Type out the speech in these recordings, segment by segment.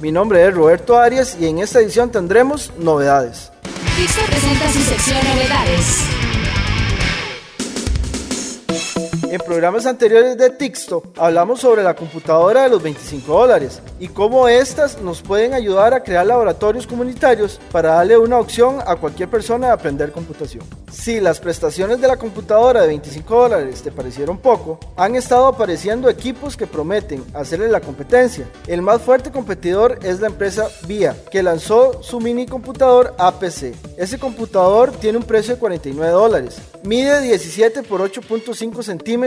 Mi nombre es Roberto Arias y en esta edición tendremos novedades. Presenta su sección Novedades. En programas anteriores de Tixto hablamos sobre la computadora de los 25 dólares y cómo éstas nos pueden ayudar a crear laboratorios comunitarios para darle una opción a cualquier persona de aprender computación. Si las prestaciones de la computadora de 25 dólares te parecieron poco, han estado apareciendo equipos que prometen hacerle la competencia. El más fuerte competidor es la empresa VIA, que lanzó su mini computador APC. Ese computador tiene un precio de 49 dólares, mide 17 por 8.5 centímetros,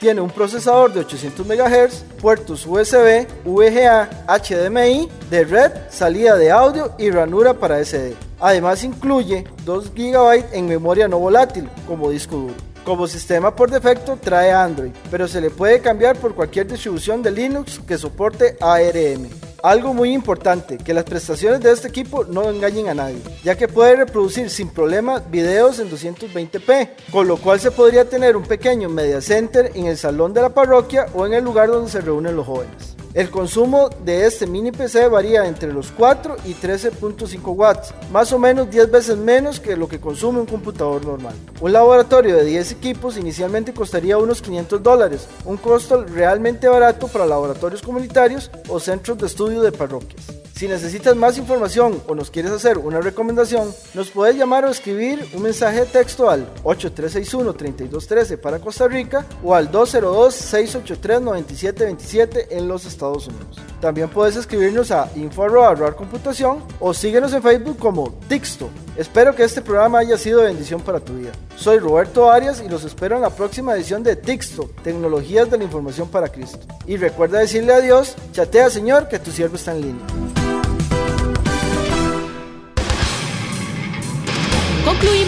tiene un procesador de 800 MHz, puertos USB, VGA, HDMI, de red, salida de audio y ranura para SD. Además incluye 2 GB en memoria no volátil como disco duro. Como sistema por defecto trae Android, pero se le puede cambiar por cualquier distribución de Linux que soporte ARM. Algo muy importante, que las prestaciones de este equipo no engañen a nadie, ya que puede reproducir sin problema videos en 220p, con lo cual se podría tener un pequeño media center en el salón de la parroquia o en el lugar donde se reúnen los jóvenes. El consumo de este mini PC varía entre los 4 y 13.5 watts, más o menos 10 veces menos que lo que consume un computador normal. Un laboratorio de 10 equipos inicialmente costaría unos 500 dólares, un costo realmente barato para laboratorios comunitarios o centros de estudio de parroquias. Si necesitas más información o nos quieres hacer una recomendación, nos puedes llamar o escribir un mensaje de texto al 8361-3213 para Costa Rica o al 202-683-9727 en los Estados Unidos. También puedes escribirnos a info.computación o síguenos en Facebook como Tixto. Espero que este programa haya sido de bendición para tu vida. Soy Roberto Arias y los espero en la próxima edición de Tixto, Tecnologías de la Información para Cristo. Y recuerda decirle a Dios, chatea Señor, que tu siervo está en línea.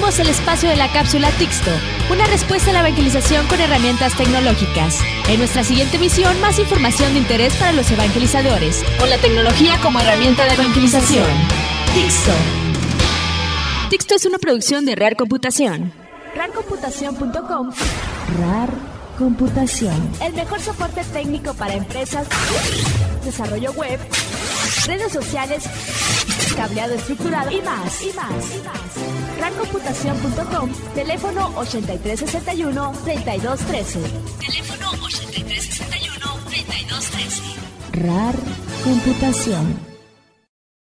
El espacio de la cápsula Tixto, una respuesta a la evangelización con herramientas tecnológicas. En nuestra siguiente misión, más información de interés para los evangelizadores, con la tecnología como herramienta de evangelización. Tixto. Tixto es una producción de Real Computación. Rarcomputación.com RAR Computación. El mejor soporte técnico para empresas, desarrollo web, redes sociales, cableado estructurado y más, y más, y más. Rarcomputación.com, teléfono 8361-3213. Teléfono 8361-3213. RAR Computación.